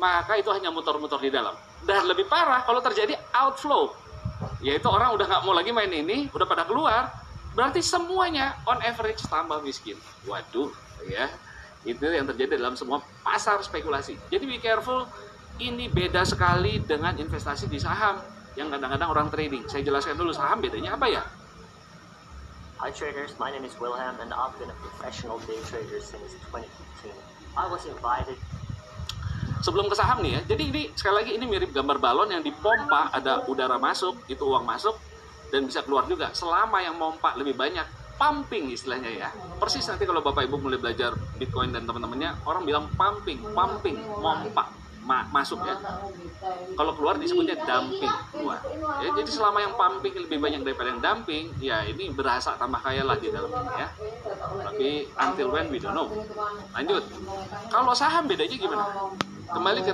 maka itu hanya muter-muter di dalam. Dan lebih parah kalau terjadi outflow, yaitu orang udah nggak mau lagi main ini, udah pada keluar, berarti semuanya on average tambah miskin. Waduh, ya itu yang terjadi dalam semua pasar spekulasi. Jadi be careful, ini beda sekali dengan investasi di saham yang kadang-kadang orang trading. Saya jelaskan dulu saham bedanya apa ya? Hi traders, my name is Wilhelm and I've been a professional day trader since 2015. I was invited sebelum ke saham nih ya. Jadi ini sekali lagi ini mirip gambar balon yang dipompa, ada udara masuk, itu uang masuk dan bisa keluar juga. Selama yang pompa lebih banyak, pumping istilahnya ya. Persis nanti kalau Bapak Ibu mulai belajar Bitcoin dan teman-temannya, orang bilang pumping, pumping, pompa ma masuk ya. Kalau keluar disebutnya dumping keluar. Ya, jadi selama yang pumping lebih banyak daripada yang dumping, ya ini berasa tambah kaya lah di dalam ini ya. Tapi until when we don't know. Lanjut. Kalau saham bedanya gimana? Kembali ke